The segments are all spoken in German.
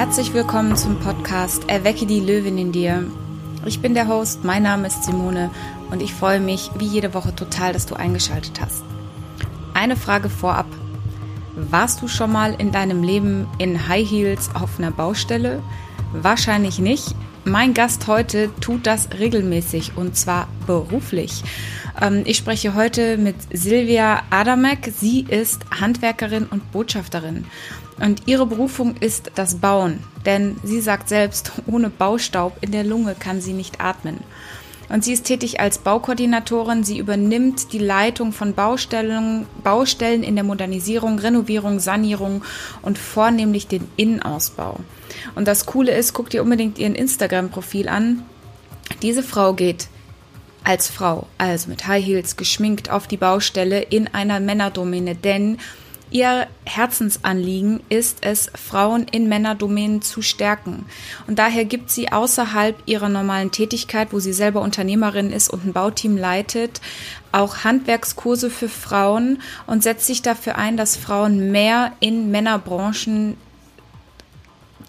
Herzlich willkommen zum Podcast Erwecke die Löwin in dir. Ich bin der Host, mein Name ist Simone und ich freue mich wie jede Woche total, dass du eingeschaltet hast. Eine Frage vorab. Warst du schon mal in deinem Leben in High Heels auf einer Baustelle? Wahrscheinlich nicht. Mein Gast heute tut das regelmäßig und zwar beruflich. Ähm, ich spreche heute mit Silvia Adamek. Sie ist Handwerkerin und Botschafterin. Und ihre Berufung ist das Bauen, denn sie sagt selbst, ohne Baustaub in der Lunge kann sie nicht atmen. Und sie ist tätig als Baukoordinatorin. Sie übernimmt die Leitung von Baustellen, Baustellen in der Modernisierung, Renovierung, Sanierung und vornehmlich den Innenausbau. Und das Coole ist, guckt ihr unbedingt ihren Instagram-Profil an. Diese Frau geht als Frau, also mit High Heels geschminkt auf die Baustelle in einer Männerdomäne, denn Ihr Herzensanliegen ist es, Frauen in Männerdomänen zu stärken. Und daher gibt sie außerhalb ihrer normalen Tätigkeit, wo sie selber Unternehmerin ist und ein Bauteam leitet, auch Handwerkskurse für Frauen und setzt sich dafür ein, dass Frauen mehr in Männerbranchen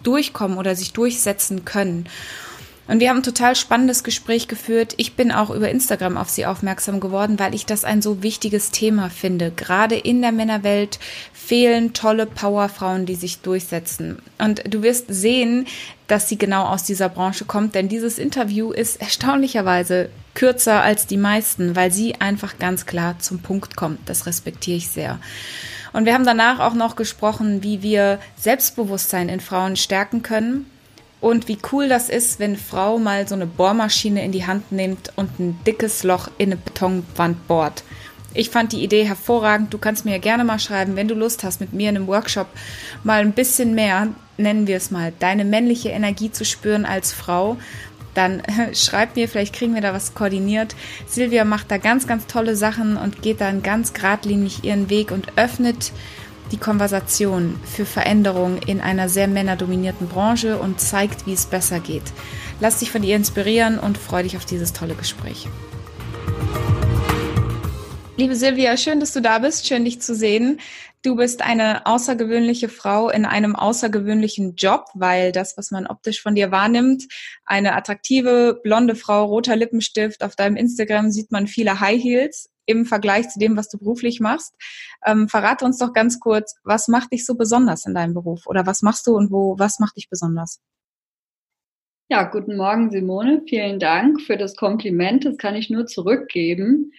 durchkommen oder sich durchsetzen können. Und wir haben ein total spannendes Gespräch geführt. Ich bin auch über Instagram auf sie aufmerksam geworden, weil ich das ein so wichtiges Thema finde. Gerade in der Männerwelt fehlen tolle Powerfrauen, die sich durchsetzen. Und du wirst sehen, dass sie genau aus dieser Branche kommt, denn dieses Interview ist erstaunlicherweise kürzer als die meisten, weil sie einfach ganz klar zum Punkt kommt. Das respektiere ich sehr. Und wir haben danach auch noch gesprochen, wie wir Selbstbewusstsein in Frauen stärken können und wie cool das ist, wenn Frau mal so eine Bohrmaschine in die Hand nimmt und ein dickes Loch in eine Betonwand bohrt. Ich fand die Idee hervorragend. Du kannst mir ja gerne mal schreiben, wenn du Lust hast, mit mir in einem Workshop mal ein bisschen mehr, nennen wir es mal, deine männliche Energie zu spüren als Frau. Dann schreib mir, vielleicht kriegen wir da was koordiniert. Silvia macht da ganz, ganz tolle Sachen und geht dann ganz geradlinig ihren Weg und öffnet die Konversation für Veränderung in einer sehr männerdominierten Branche und zeigt, wie es besser geht. Lass dich von ihr inspirieren und freu dich auf dieses tolle Gespräch. Liebe Silvia, schön, dass du da bist, schön dich zu sehen. Du bist eine außergewöhnliche Frau in einem außergewöhnlichen Job, weil das, was man optisch von dir wahrnimmt, eine attraktive blonde Frau, roter Lippenstift, auf deinem Instagram sieht man viele High Heels im Vergleich zu dem, was du beruflich machst. Ähm, verrate uns doch ganz kurz, was macht dich so besonders in deinem Beruf oder was machst du und wo, was macht dich besonders? Ja, guten Morgen, Simone. Vielen Dank für das Kompliment. Das kann ich nur zurückgeben.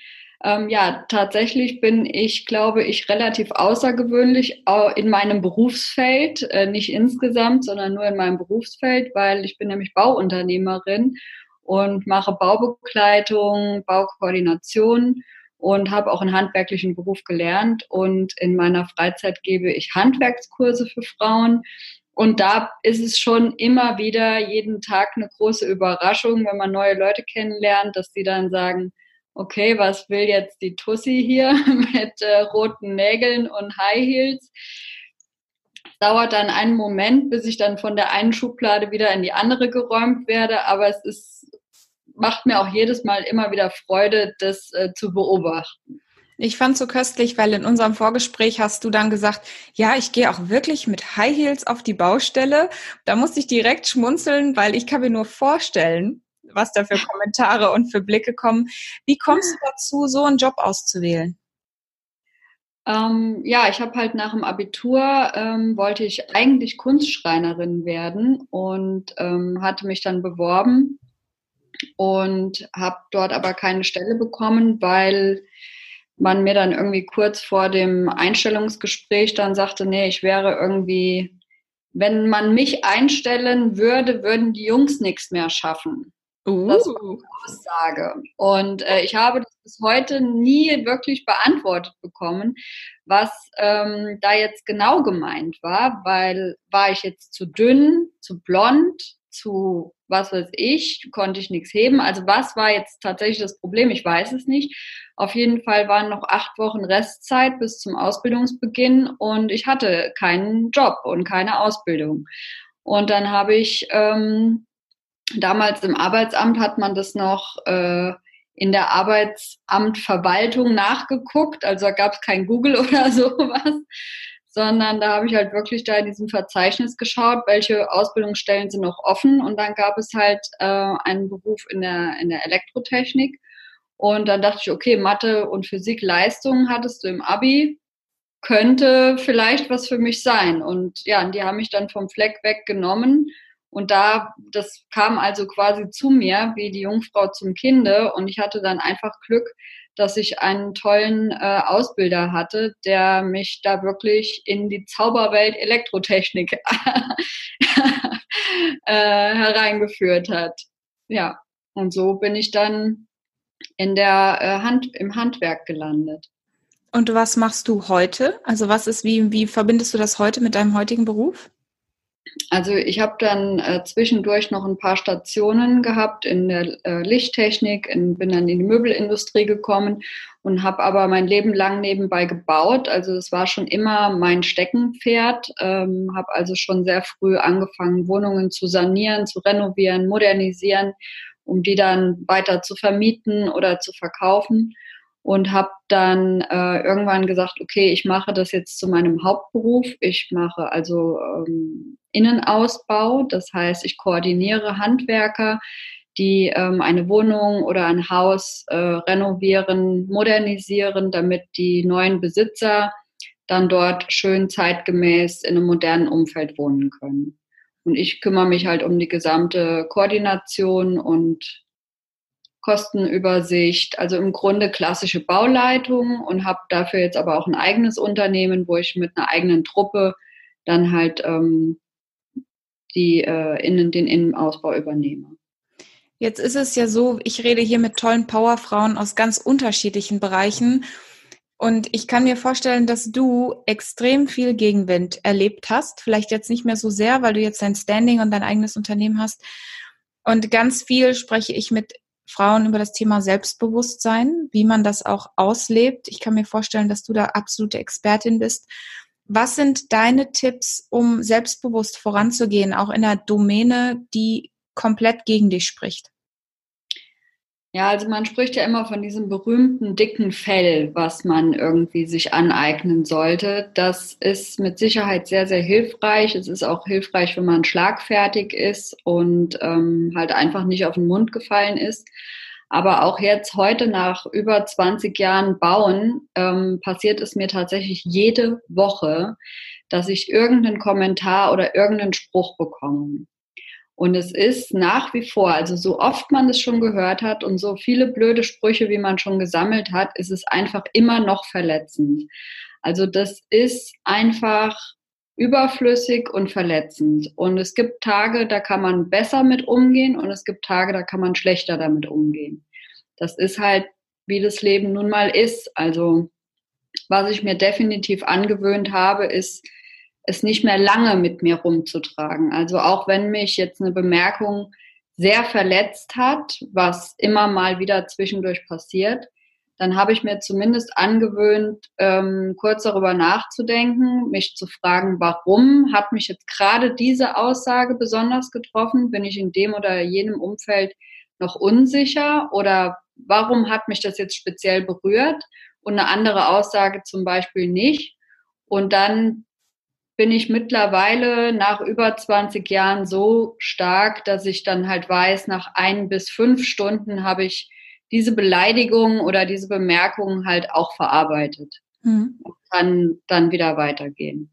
Ähm, ja, tatsächlich bin ich, glaube ich, relativ außergewöhnlich in meinem Berufsfeld, äh, nicht insgesamt, sondern nur in meinem Berufsfeld, weil ich bin nämlich Bauunternehmerin und mache Baubegleitung, Baukoordination und habe auch einen handwerklichen Beruf gelernt und in meiner Freizeit gebe ich Handwerkskurse für Frauen. Und da ist es schon immer wieder jeden Tag eine große Überraschung, wenn man neue Leute kennenlernt, dass die dann sagen, okay, was will jetzt die Tussi hier mit äh, roten Nägeln und High Heels? dauert dann einen Moment, bis ich dann von der einen Schublade wieder in die andere geräumt werde, aber es ist macht mir auch jedes Mal immer wieder Freude, das äh, zu beobachten. Ich fand so köstlich, weil in unserem Vorgespräch hast du dann gesagt, ja, ich gehe auch wirklich mit High Heels auf die Baustelle. Da musste ich direkt schmunzeln, weil ich kann mir nur vorstellen, was da für Kommentare und für Blicke kommen. Wie kommst du dazu, so einen Job auszuwählen? Ähm, ja, ich habe halt nach dem Abitur ähm, wollte ich eigentlich Kunstschreinerin werden und ähm, hatte mich dann beworben und habe dort aber keine Stelle bekommen, weil man mir dann irgendwie kurz vor dem Einstellungsgespräch dann sagte, nee, ich wäre irgendwie, wenn man mich einstellen würde, würden die Jungs nichts mehr schaffen. Uh. Das war eine Aussage. Und äh, ich habe das bis heute nie wirklich beantwortet bekommen, was ähm, da jetzt genau gemeint war, weil war ich jetzt zu dünn, zu blond, zu was weiß ich, konnte ich nichts heben. Also was war jetzt tatsächlich das Problem? Ich weiß es nicht. Auf jeden Fall waren noch acht Wochen Restzeit bis zum Ausbildungsbeginn und ich hatte keinen Job und keine Ausbildung. Und dann habe ich ähm, damals im Arbeitsamt hat man das noch äh, in der Arbeitsamtverwaltung nachgeguckt. Also da gab es kein Google oder sowas sondern da habe ich halt wirklich da in diesem Verzeichnis geschaut, welche Ausbildungsstellen sind noch offen. Und dann gab es halt äh, einen Beruf in der, in der Elektrotechnik. Und dann dachte ich, okay, Mathe und Physik Leistungen hattest du im Abi, könnte vielleicht was für mich sein. Und ja, die haben mich dann vom Fleck weg genommen und da, das kam also quasi zu mir wie die Jungfrau zum Kinde. Und ich hatte dann einfach Glück, dass ich einen tollen äh, Ausbilder hatte, der mich da wirklich in die Zauberwelt Elektrotechnik äh, hereingeführt hat. Ja, und so bin ich dann in der äh, Hand, im Handwerk gelandet. Und was machst du heute? Also was ist, wie, wie verbindest du das heute mit deinem heutigen Beruf? Also ich habe dann äh, zwischendurch noch ein paar Stationen gehabt in der äh, Lichttechnik, in, bin dann in die Möbelindustrie gekommen und habe aber mein Leben lang nebenbei gebaut. Also es war schon immer mein Steckenpferd. Ähm, habe also schon sehr früh angefangen, Wohnungen zu sanieren, zu renovieren, modernisieren, um die dann weiter zu vermieten oder zu verkaufen und habe dann äh, irgendwann gesagt, okay, ich mache das jetzt zu meinem Hauptberuf. Ich mache also ähm, Innenausbau, das heißt, ich koordiniere Handwerker, die ähm, eine Wohnung oder ein Haus äh, renovieren, modernisieren, damit die neuen Besitzer dann dort schön zeitgemäß in einem modernen Umfeld wohnen können. Und ich kümmere mich halt um die gesamte Koordination und Kostenübersicht, also im Grunde klassische Bauleitung und habe dafür jetzt aber auch ein eigenes Unternehmen, wo ich mit einer eigenen Truppe dann halt ähm, die äh, innen, den Innenausbau übernehme. Jetzt ist es ja so, ich rede hier mit tollen Powerfrauen aus ganz unterschiedlichen Bereichen. Und ich kann mir vorstellen, dass du extrem viel Gegenwind erlebt hast. Vielleicht jetzt nicht mehr so sehr, weil du jetzt dein Standing und dein eigenes Unternehmen hast. Und ganz viel spreche ich mit Frauen über das Thema Selbstbewusstsein, wie man das auch auslebt. Ich kann mir vorstellen, dass du da absolute Expertin bist. Was sind deine Tipps, um selbstbewusst voranzugehen, auch in einer Domäne, die komplett gegen dich spricht? Ja, also man spricht ja immer von diesem berühmten dicken Fell, was man irgendwie sich aneignen sollte. Das ist mit Sicherheit sehr, sehr hilfreich. Es ist auch hilfreich, wenn man schlagfertig ist und ähm, halt einfach nicht auf den Mund gefallen ist. Aber auch jetzt heute nach über 20 Jahren Bauen ähm, passiert es mir tatsächlich jede Woche, dass ich irgendeinen Kommentar oder irgendeinen Spruch bekomme. Und es ist nach wie vor, also so oft man es schon gehört hat und so viele blöde Sprüche, wie man schon gesammelt hat, ist es einfach immer noch verletzend. Also das ist einfach überflüssig und verletzend. Und es gibt Tage, da kann man besser mit umgehen und es gibt Tage, da kann man schlechter damit umgehen. Das ist halt, wie das Leben nun mal ist. Also was ich mir definitiv angewöhnt habe, ist, es nicht mehr lange mit mir rumzutragen. Also auch wenn mich jetzt eine Bemerkung sehr verletzt hat, was immer mal wieder zwischendurch passiert, dann habe ich mir zumindest angewöhnt, ähm, kurz darüber nachzudenken, mich zu fragen, warum hat mich jetzt gerade diese Aussage besonders getroffen? Bin ich in dem oder jenem Umfeld noch unsicher oder warum hat mich das jetzt speziell berührt und eine andere Aussage zum Beispiel nicht? Und dann bin ich mittlerweile nach über 20 Jahren so stark, dass ich dann halt weiß, nach ein bis fünf Stunden habe ich diese Beleidigung oder diese Bemerkung halt auch verarbeitet mhm. und kann dann wieder weitergehen.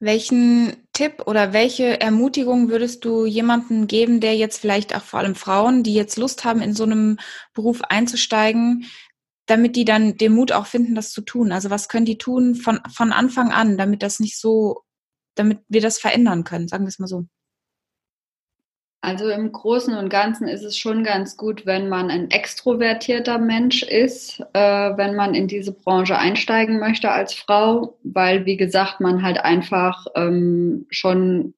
Welchen Tipp oder welche Ermutigung würdest du jemandem geben, der jetzt vielleicht auch vor allem Frauen, die jetzt Lust haben, in so einem Beruf einzusteigen, damit die dann den Mut auch finden, das zu tun? Also was können die tun von, von Anfang an, damit das nicht so, damit wir das verändern können, sagen wir es mal so. Also im Großen und Ganzen ist es schon ganz gut, wenn man ein extrovertierter Mensch ist, äh, wenn man in diese Branche einsteigen möchte als Frau, weil, wie gesagt, man halt einfach ähm, schon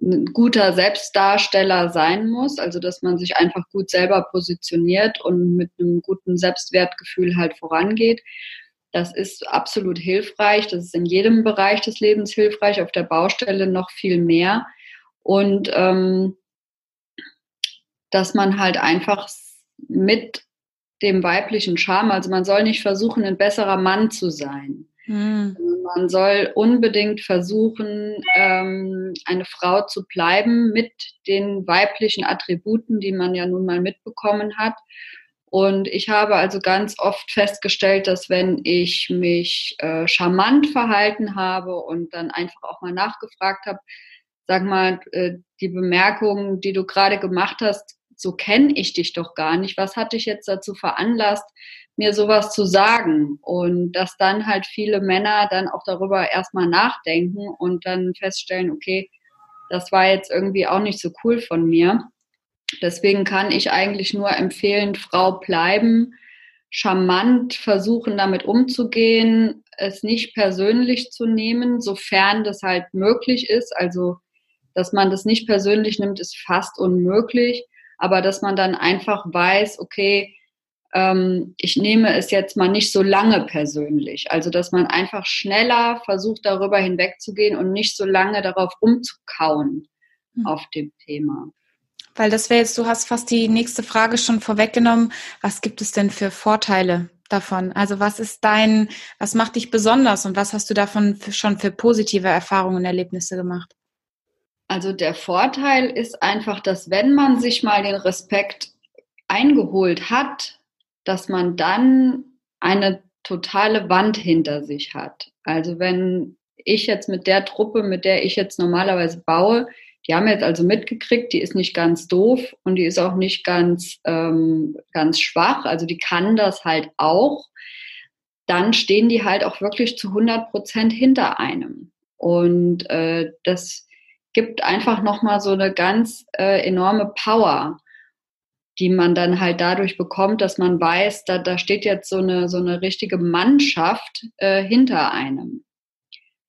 ein guter Selbstdarsteller sein muss, also dass man sich einfach gut selber positioniert und mit einem guten Selbstwertgefühl halt vorangeht. Das ist absolut hilfreich. Das ist in jedem Bereich des Lebens hilfreich, auf der Baustelle noch viel mehr. Und ähm, dass man halt einfach mit dem weiblichen Charme, also man soll nicht versuchen, ein besserer Mann zu sein. Mhm man soll unbedingt versuchen, ähm, eine Frau zu bleiben mit den weiblichen Attributen, die man ja nun mal mitbekommen hat. Und ich habe also ganz oft festgestellt, dass wenn ich mich äh, charmant verhalten habe und dann einfach auch mal nachgefragt habe, sag mal, äh, die Bemerkung, die du gerade gemacht hast, so kenne ich dich doch gar nicht. Was hat dich jetzt dazu veranlasst, mir sowas zu sagen? Und dass dann halt viele Männer dann auch darüber erstmal nachdenken und dann feststellen, okay, das war jetzt irgendwie auch nicht so cool von mir. Deswegen kann ich eigentlich nur empfehlen, Frau bleiben, charmant versuchen, damit umzugehen, es nicht persönlich zu nehmen, sofern das halt möglich ist. Also, dass man das nicht persönlich nimmt, ist fast unmöglich aber dass man dann einfach weiß, okay, ähm, ich nehme es jetzt mal nicht so lange persönlich. Also dass man einfach schneller versucht, darüber hinwegzugehen und nicht so lange darauf rumzukauen mhm. auf dem Thema. Weil das wäre jetzt, du hast fast die nächste Frage schon vorweggenommen. Was gibt es denn für Vorteile davon? Also was ist dein, was macht dich besonders und was hast du davon schon für positive Erfahrungen und Erlebnisse gemacht? Also der Vorteil ist einfach, dass wenn man sich mal den Respekt eingeholt hat, dass man dann eine totale Wand hinter sich hat. Also wenn ich jetzt mit der Truppe, mit der ich jetzt normalerweise baue, die haben jetzt also mitgekriegt, die ist nicht ganz doof und die ist auch nicht ganz, ähm, ganz schwach, also die kann das halt auch, dann stehen die halt auch wirklich zu 100 Prozent hinter einem. Und äh, das gibt einfach nochmal so eine ganz äh, enorme Power, die man dann halt dadurch bekommt, dass man weiß, da, da steht jetzt so eine, so eine richtige Mannschaft äh, hinter einem.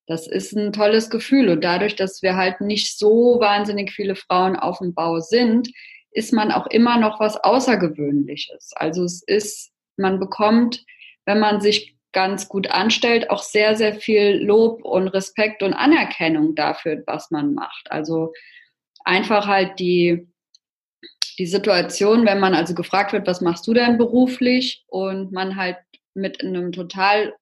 Das ist ein tolles Gefühl. Und dadurch, dass wir halt nicht so wahnsinnig viele Frauen auf dem Bau sind, ist man auch immer noch was Außergewöhnliches. Also es ist, man bekommt, wenn man sich ganz gut anstellt, auch sehr, sehr viel Lob und Respekt und Anerkennung dafür, was man macht. Also einfach halt die, die Situation, wenn man also gefragt wird, was machst du denn beruflich und man halt mit einem total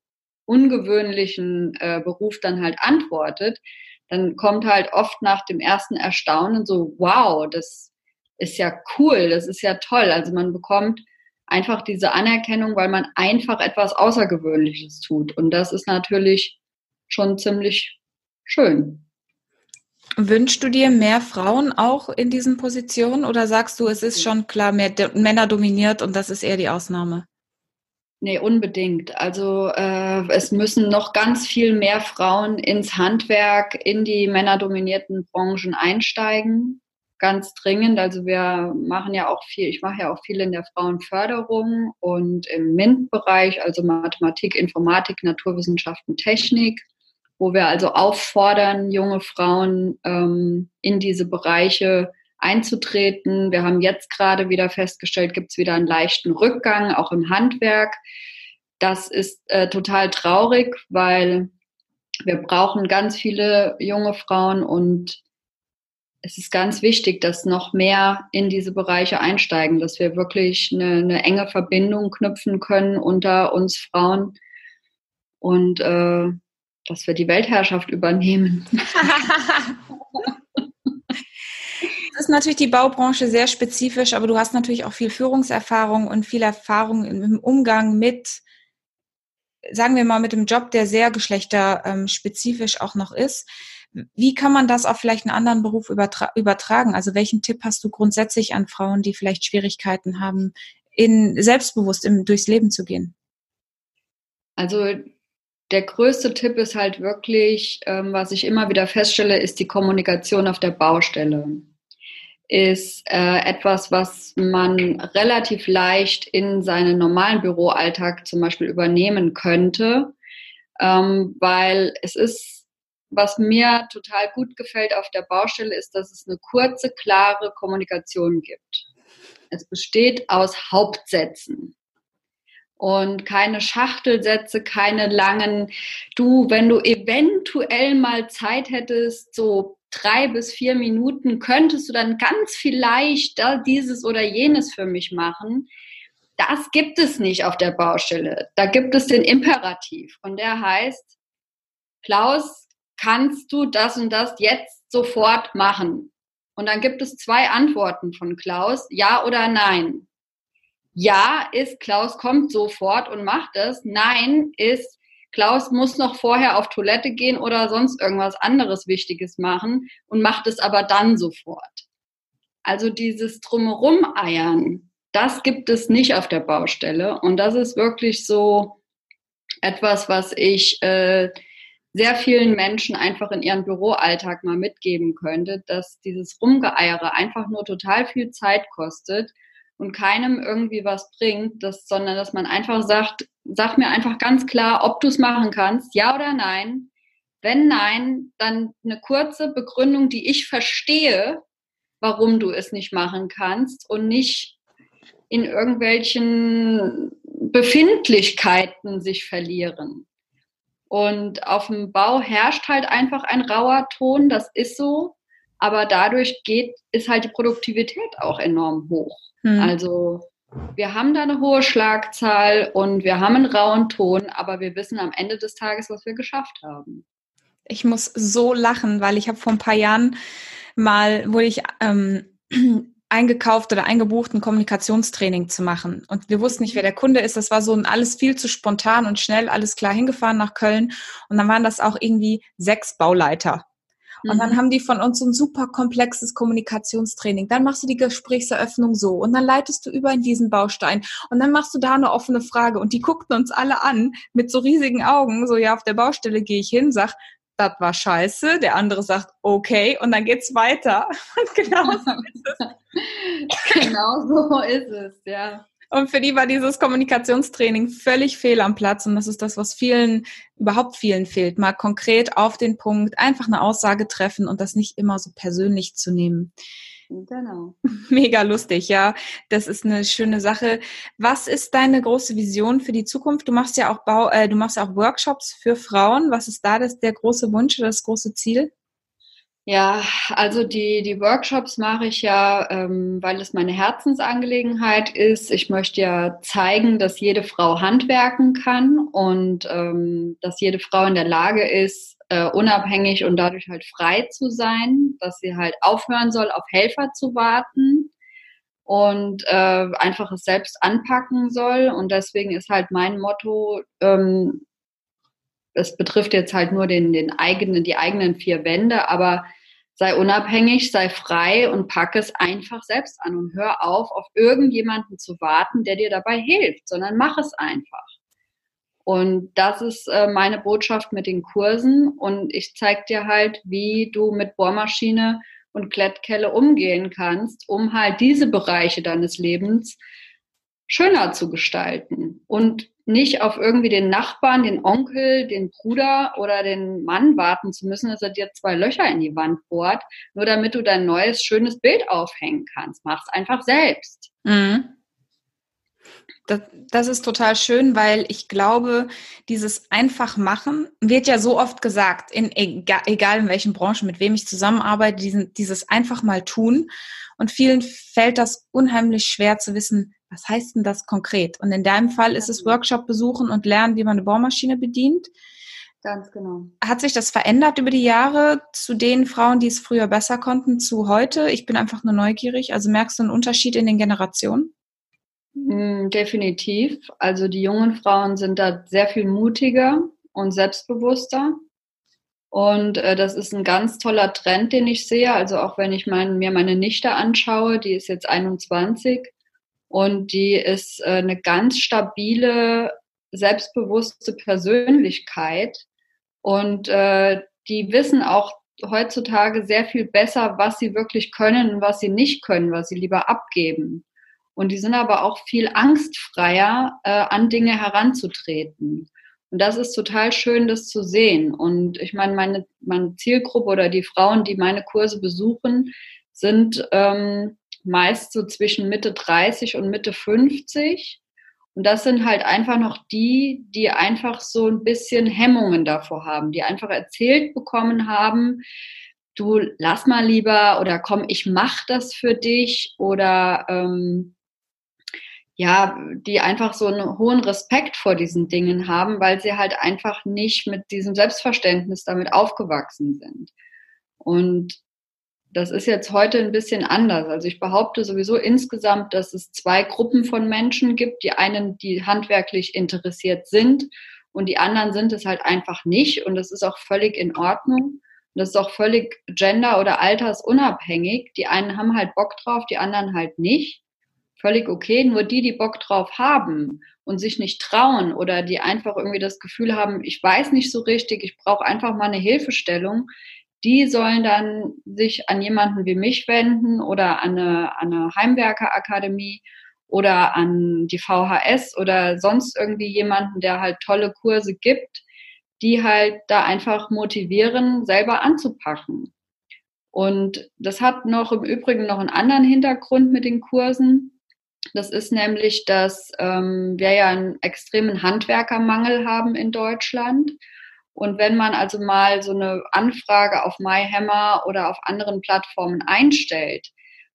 ungewöhnlichen äh, Beruf dann halt antwortet, dann kommt halt oft nach dem ersten Erstaunen so, wow, das ist ja cool, das ist ja toll. Also man bekommt einfach diese Anerkennung, weil man einfach etwas Außergewöhnliches tut. Und das ist natürlich schon ziemlich schön. Wünschst du dir mehr Frauen auch in diesen Positionen oder sagst du, es ist schon klar, mehr Männer dominiert und das ist eher die Ausnahme? Nee, unbedingt. Also äh, es müssen noch ganz viel mehr Frauen ins Handwerk, in die männerdominierten Branchen einsteigen ganz dringend. Also wir machen ja auch viel, ich mache ja auch viel in der Frauenförderung und im MINT-Bereich, also Mathematik, Informatik, Naturwissenschaften, Technik, wo wir also auffordern, junge Frauen ähm, in diese Bereiche einzutreten. Wir haben jetzt gerade wieder festgestellt, gibt es wieder einen leichten Rückgang, auch im Handwerk. Das ist äh, total traurig, weil wir brauchen ganz viele junge Frauen und es ist ganz wichtig, dass noch mehr in diese Bereiche einsteigen, dass wir wirklich eine, eine enge Verbindung knüpfen können unter uns Frauen und äh, dass wir die Weltherrschaft übernehmen. Es ist natürlich die Baubranche sehr spezifisch, aber du hast natürlich auch viel Führungserfahrung und viel Erfahrung im Umgang mit, sagen wir mal, mit dem Job, der sehr geschlechterspezifisch auch noch ist. Wie kann man das auf vielleicht einen anderen Beruf übertra übertragen? Also welchen Tipp hast du grundsätzlich an Frauen, die vielleicht Schwierigkeiten haben, in selbstbewusst im, durchs Leben zu gehen? Also der größte Tipp ist halt wirklich, ähm, was ich immer wieder feststelle, ist die Kommunikation auf der Baustelle. Ist äh, etwas, was man relativ leicht in seinen normalen Büroalltag zum Beispiel übernehmen könnte, ähm, weil es ist was mir total gut gefällt auf der Baustelle ist, dass es eine kurze, klare Kommunikation gibt. Es besteht aus Hauptsätzen und keine Schachtelsätze, keine langen, du, wenn du eventuell mal Zeit hättest, so drei bis vier Minuten, könntest du dann ganz vielleicht dieses oder jenes für mich machen. Das gibt es nicht auf der Baustelle. Da gibt es den Imperativ und der heißt, Klaus, kannst du das und das jetzt sofort machen? Und dann gibt es zwei Antworten von Klaus, ja oder nein. Ja ist, Klaus kommt sofort und macht es. Nein ist, Klaus muss noch vorher auf Toilette gehen oder sonst irgendwas anderes Wichtiges machen und macht es aber dann sofort. Also dieses Drumherum eiern, das gibt es nicht auf der Baustelle. Und das ist wirklich so etwas, was ich äh, sehr vielen Menschen einfach in ihren Büroalltag mal mitgeben könnte, dass dieses Rumgeeiere einfach nur total viel Zeit kostet und keinem irgendwie was bringt, dass, sondern dass man einfach sagt, sag mir einfach ganz klar, ob du es machen kannst, ja oder nein. Wenn nein, dann eine kurze Begründung, die ich verstehe, warum du es nicht machen kannst und nicht in irgendwelchen Befindlichkeiten sich verlieren. Und auf dem Bau herrscht halt einfach ein rauer Ton, das ist so. Aber dadurch geht, ist halt die Produktivität auch enorm hoch. Hm. Also wir haben da eine hohe Schlagzahl und wir haben einen rauen Ton, aber wir wissen am Ende des Tages, was wir geschafft haben. Ich muss so lachen, weil ich habe vor ein paar Jahren mal, wurde ich ähm, eingekauft oder eingebucht, ein Kommunikationstraining zu machen. Und wir wussten nicht, wer der Kunde ist. Das war so ein alles viel zu spontan und schnell, alles klar hingefahren nach Köln. Und dann waren das auch irgendwie sechs Bauleiter. Und dann mhm. haben die von uns so ein super komplexes Kommunikationstraining. Dann machst du die Gesprächseröffnung so und dann leitest du über in diesen Baustein und dann machst du da eine offene Frage und die guckten uns alle an mit so riesigen Augen. So, ja, auf der Baustelle gehe ich hin, sag, das war scheiße. Der andere sagt, okay, und dann geht's weiter. Und genau so ist es. genau so ist es, ja. Und für die war dieses Kommunikationstraining völlig fehl am Platz. Und das ist das, was vielen, überhaupt vielen fehlt. Mal konkret auf den Punkt, einfach eine Aussage treffen und das nicht immer so persönlich zu nehmen. Genau. Mega lustig, ja. Das ist eine schöne Sache. Was ist deine große Vision für die Zukunft? Du machst ja auch Bau, äh, du machst auch Workshops für Frauen. Was ist da das, der große Wunsch oder das große Ziel? Ja, also die, die Workshops mache ich ja, ähm, weil es meine Herzensangelegenheit ist. Ich möchte ja zeigen, dass jede Frau handwerken kann und ähm, dass jede Frau in der Lage ist, äh, unabhängig und dadurch halt frei zu sein, dass sie halt aufhören soll, auf Helfer zu warten und äh, einfach es selbst anpacken soll. Und deswegen ist halt mein Motto, ähm, es betrifft jetzt halt nur den, den eigenen, die eigenen vier Wände, aber sei unabhängig, sei frei und pack es einfach selbst an und hör auf, auf irgendjemanden zu warten, der dir dabei hilft, sondern mach es einfach. Und das ist äh, meine Botschaft mit den Kursen. Und ich zeige dir halt, wie du mit Bohrmaschine und Klettkelle umgehen kannst, um halt diese Bereiche deines Lebens schöner zu gestalten und nicht auf irgendwie den Nachbarn, den Onkel, den Bruder oder den Mann warten zu müssen, dass er dir zwei Löcher in die Wand bohrt, nur damit du dein neues, schönes Bild aufhängen kannst. Mach's einfach selbst. Mhm. Das, das, ist total schön, weil ich glaube, dieses einfach machen wird ja so oft gesagt, in, egal, egal in welchen Branchen, mit wem ich zusammenarbeite, diesen, dieses einfach mal tun. Und vielen fällt das unheimlich schwer zu wissen, was heißt denn das konkret? Und in deinem Fall ist es Workshop besuchen und lernen, wie man eine Bohrmaschine bedient. Ganz genau. Hat sich das verändert über die Jahre zu den Frauen, die es früher besser konnten, zu heute? Ich bin einfach nur neugierig. Also merkst du einen Unterschied in den Generationen? Mm, definitiv. Also die jungen Frauen sind da sehr viel mutiger und selbstbewusster. Und äh, das ist ein ganz toller Trend, den ich sehe. Also auch wenn ich mein, mir meine Nichte anschaue, die ist jetzt 21, und die ist äh, eine ganz stabile, selbstbewusste Persönlichkeit. Und äh, die wissen auch heutzutage sehr viel besser, was sie wirklich können und was sie nicht können, was sie lieber abgeben. Und die sind aber auch viel angstfreier, äh, an Dinge heranzutreten. Und das ist total schön, das zu sehen. Und ich meine, meine, meine Zielgruppe oder die Frauen, die meine Kurse besuchen, sind ähm, meist so zwischen Mitte 30 und Mitte 50. Und das sind halt einfach noch die, die einfach so ein bisschen Hemmungen davor haben, die einfach erzählt bekommen haben, du lass mal lieber oder komm, ich mach das für dich oder ähm, ja, die einfach so einen hohen Respekt vor diesen Dingen haben, weil sie halt einfach nicht mit diesem Selbstverständnis damit aufgewachsen sind. Und das ist jetzt heute ein bisschen anders. Also ich behaupte sowieso insgesamt, dass es zwei Gruppen von Menschen gibt. Die einen, die handwerklich interessiert sind und die anderen sind es halt einfach nicht. Und das ist auch völlig in Ordnung. Und das ist auch völlig gender- oder altersunabhängig. Die einen haben halt Bock drauf, die anderen halt nicht völlig okay. Nur die, die Bock drauf haben und sich nicht trauen oder die einfach irgendwie das Gefühl haben, ich weiß nicht so richtig, ich brauche einfach mal eine Hilfestellung, die sollen dann sich an jemanden wie mich wenden oder an eine, an eine Heimwerkerakademie oder an die VHS oder sonst irgendwie jemanden, der halt tolle Kurse gibt, die halt da einfach motivieren, selber anzupacken. Und das hat noch im Übrigen noch einen anderen Hintergrund mit den Kursen. Das ist nämlich, dass ähm, wir ja einen extremen Handwerkermangel haben in Deutschland. Und wenn man also mal so eine Anfrage auf MyHammer oder auf anderen Plattformen einstellt,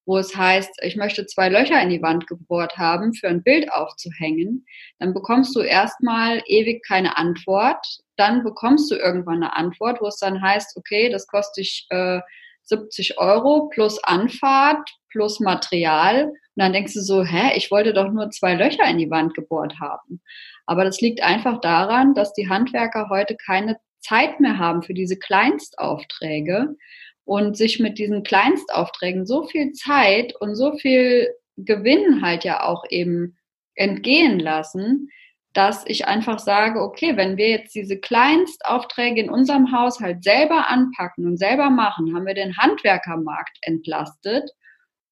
wo es heißt, ich möchte zwei Löcher in die Wand gebohrt haben, für ein Bild aufzuhängen, dann bekommst du erstmal ewig keine Antwort. Dann bekommst du irgendwann eine Antwort, wo es dann heißt, okay, das kostet dich äh, 70 Euro plus Anfahrt plus Material. Und dann denkst du so, hä, ich wollte doch nur zwei Löcher in die Wand gebohrt haben. Aber das liegt einfach daran, dass die Handwerker heute keine Zeit mehr haben für diese Kleinstaufträge und sich mit diesen Kleinstaufträgen so viel Zeit und so viel Gewinn halt ja auch eben entgehen lassen, dass ich einfach sage, okay, wenn wir jetzt diese Kleinstaufträge in unserem Haushalt selber anpacken und selber machen, haben wir den Handwerkermarkt entlastet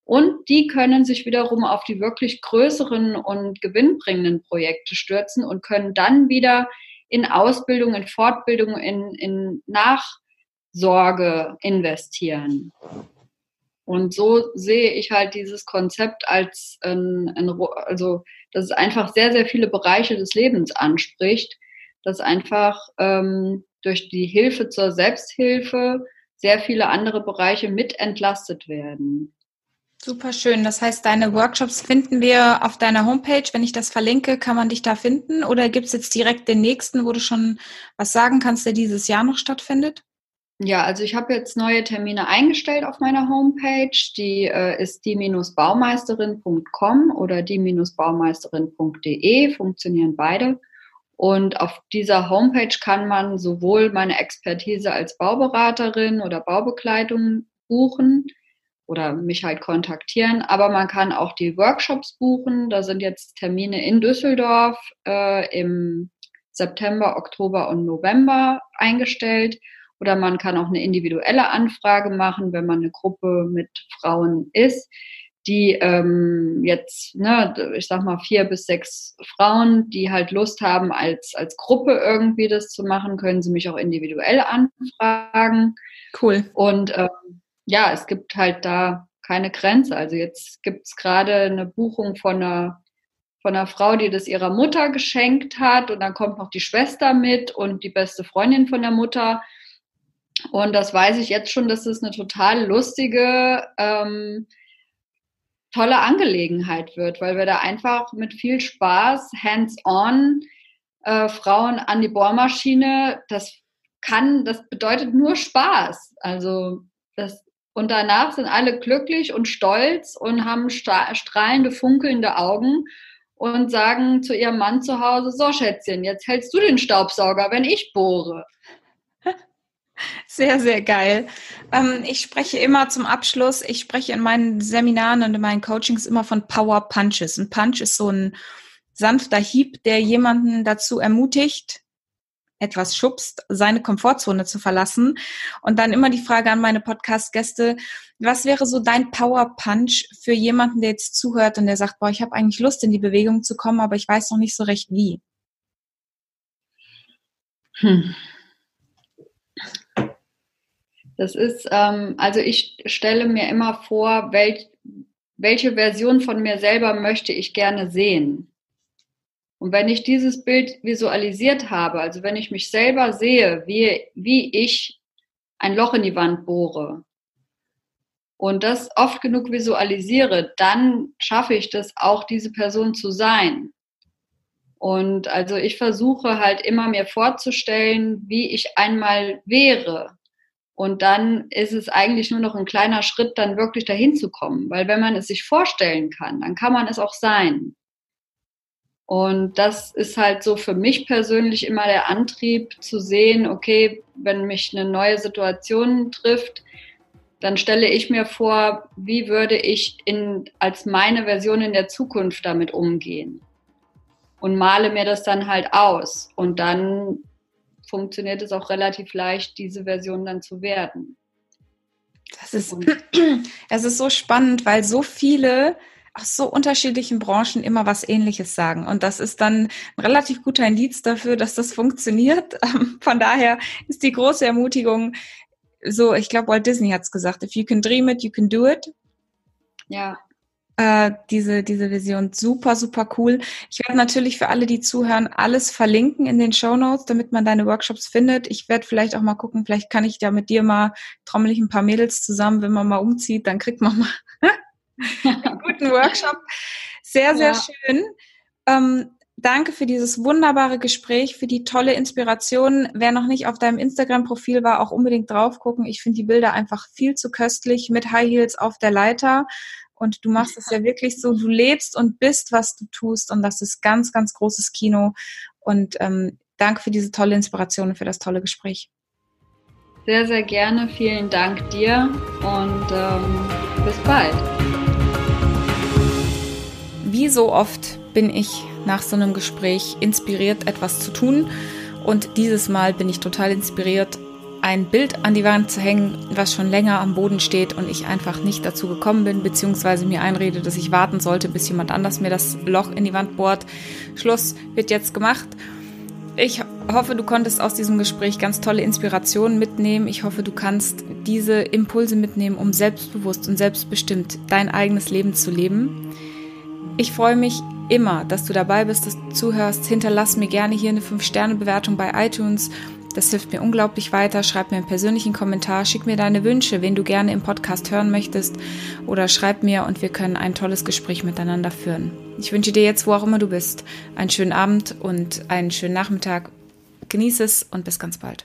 und die können sich wiederum auf die wirklich größeren und gewinnbringenden Projekte stürzen und können dann wieder in Ausbildung, in Fortbildung, in, in Nachsorge investieren. Und so sehe ich halt dieses Konzept als ein, ein, also dass es einfach sehr, sehr viele Bereiche des Lebens anspricht, dass einfach ähm, durch die Hilfe zur Selbsthilfe sehr viele andere Bereiche mit entlastet werden. Super schön. Das heißt, deine Workshops finden wir auf deiner Homepage. Wenn ich das verlinke, kann man dich da finden? Oder gibt es jetzt direkt den nächsten, wo du schon was sagen kannst, der dieses Jahr noch stattfindet? Ja, also ich habe jetzt neue Termine eingestellt auf meiner Homepage. Die äh, ist die-baumeisterin.com oder die-baumeisterin.de, funktionieren beide. Und auf dieser Homepage kann man sowohl meine Expertise als Bauberaterin oder Baubegleitung buchen oder mich halt kontaktieren, aber man kann auch die Workshops buchen. Da sind jetzt Termine in Düsseldorf äh, im September, Oktober und November eingestellt. Oder man kann auch eine individuelle Anfrage machen, wenn man eine Gruppe mit Frauen ist, die ähm, jetzt, ne, ich sag mal, vier bis sechs Frauen, die halt Lust haben, als, als Gruppe irgendwie das zu machen, können sie mich auch individuell anfragen. Cool. Und ähm, ja, es gibt halt da keine Grenze. Also jetzt gibt es gerade eine Buchung von einer von einer Frau, die das ihrer Mutter geschenkt hat und dann kommt noch die Schwester mit und die beste Freundin von der Mutter und das weiß ich jetzt schon, dass es eine total lustige, ähm, tolle Angelegenheit wird, weil wir da einfach mit viel Spaß, hands-on, äh, Frauen an die Bohrmaschine, das kann, das bedeutet nur Spaß. Also das, und danach sind alle glücklich und stolz und haben strahlende, funkelnde Augen und sagen zu ihrem Mann zu Hause, so Schätzchen, jetzt hältst du den Staubsauger, wenn ich bohre. Sehr, sehr geil. Ähm, ich spreche immer zum Abschluss, ich spreche in meinen Seminaren und in meinen Coachings immer von Power Punches. Ein Punch ist so ein sanfter Hieb, der jemanden dazu ermutigt, etwas schubst, seine Komfortzone zu verlassen. Und dann immer die Frage an meine Podcast-Gäste, was wäre so dein Power Punch für jemanden, der jetzt zuhört und der sagt, boah, ich habe eigentlich Lust, in die Bewegung zu kommen, aber ich weiß noch nicht so recht wie? Hm. Das ist, ähm, also ich stelle mir immer vor, welch, welche Version von mir selber möchte ich gerne sehen. Und wenn ich dieses Bild visualisiert habe, also wenn ich mich selber sehe, wie, wie ich ein Loch in die Wand bohre, und das oft genug visualisiere, dann schaffe ich das auch, diese Person zu sein. Und also ich versuche halt immer mir vorzustellen, wie ich einmal wäre. Und dann ist es eigentlich nur noch ein kleiner Schritt, dann wirklich dahin zu kommen. Weil wenn man es sich vorstellen kann, dann kann man es auch sein. Und das ist halt so für mich persönlich immer der Antrieb zu sehen, okay, wenn mich eine neue Situation trifft, dann stelle ich mir vor, wie würde ich in, als meine Version in der Zukunft damit umgehen. Und male mir das dann halt aus. Und dann funktioniert es auch relativ leicht, diese Version dann zu werden. Das ist, es ist so spannend, weil so viele aus so unterschiedlichen Branchen immer was Ähnliches sagen. Und das ist dann ein relativ guter Indiz dafür, dass das funktioniert. Von daher ist die große Ermutigung, so, ich glaube, Walt Disney hat es gesagt, if you can dream it, you can do it. Ja. Äh, diese, diese Vision super, super cool. Ich werde natürlich für alle, die zuhören, alles verlinken in den Show Notes, damit man deine Workshops findet. Ich werde vielleicht auch mal gucken, vielleicht kann ich da mit dir mal trommel ich ein paar Mädels zusammen, wenn man mal umzieht, dann kriegt man mal einen guten Workshop. Sehr, sehr ja. schön. Ähm, danke für dieses wunderbare Gespräch, für die tolle Inspiration. Wer noch nicht auf deinem Instagram-Profil war, auch unbedingt drauf gucken. Ich finde die Bilder einfach viel zu köstlich mit High Heels auf der Leiter. Und du machst es ja wirklich so, du lebst und bist, was du tust. Und das ist ganz, ganz großes Kino. Und ähm, danke für diese tolle Inspiration und für das tolle Gespräch. Sehr, sehr gerne. Vielen Dank dir und ähm, bis bald. Wie so oft bin ich nach so einem Gespräch inspiriert, etwas zu tun. Und dieses Mal bin ich total inspiriert, ein Bild an die Wand zu hängen, was schon länger am Boden steht und ich einfach nicht dazu gekommen bin, beziehungsweise mir einrede, dass ich warten sollte, bis jemand anders mir das Loch in die Wand bohrt. Schluss wird jetzt gemacht. Ich hoffe, du konntest aus diesem Gespräch ganz tolle Inspirationen mitnehmen. Ich hoffe, du kannst diese Impulse mitnehmen, um selbstbewusst und selbstbestimmt dein eigenes Leben zu leben. Ich freue mich immer, dass du dabei bist, dass du zuhörst. Hinterlass mir gerne hier eine 5-Sterne-Bewertung bei iTunes. Das hilft mir unglaublich weiter. Schreib mir einen persönlichen Kommentar, schick mir deine Wünsche, wen du gerne im Podcast hören möchtest oder schreib mir und wir können ein tolles Gespräch miteinander führen. Ich wünsche dir jetzt, wo auch immer du bist, einen schönen Abend und einen schönen Nachmittag. Genieße es und bis ganz bald.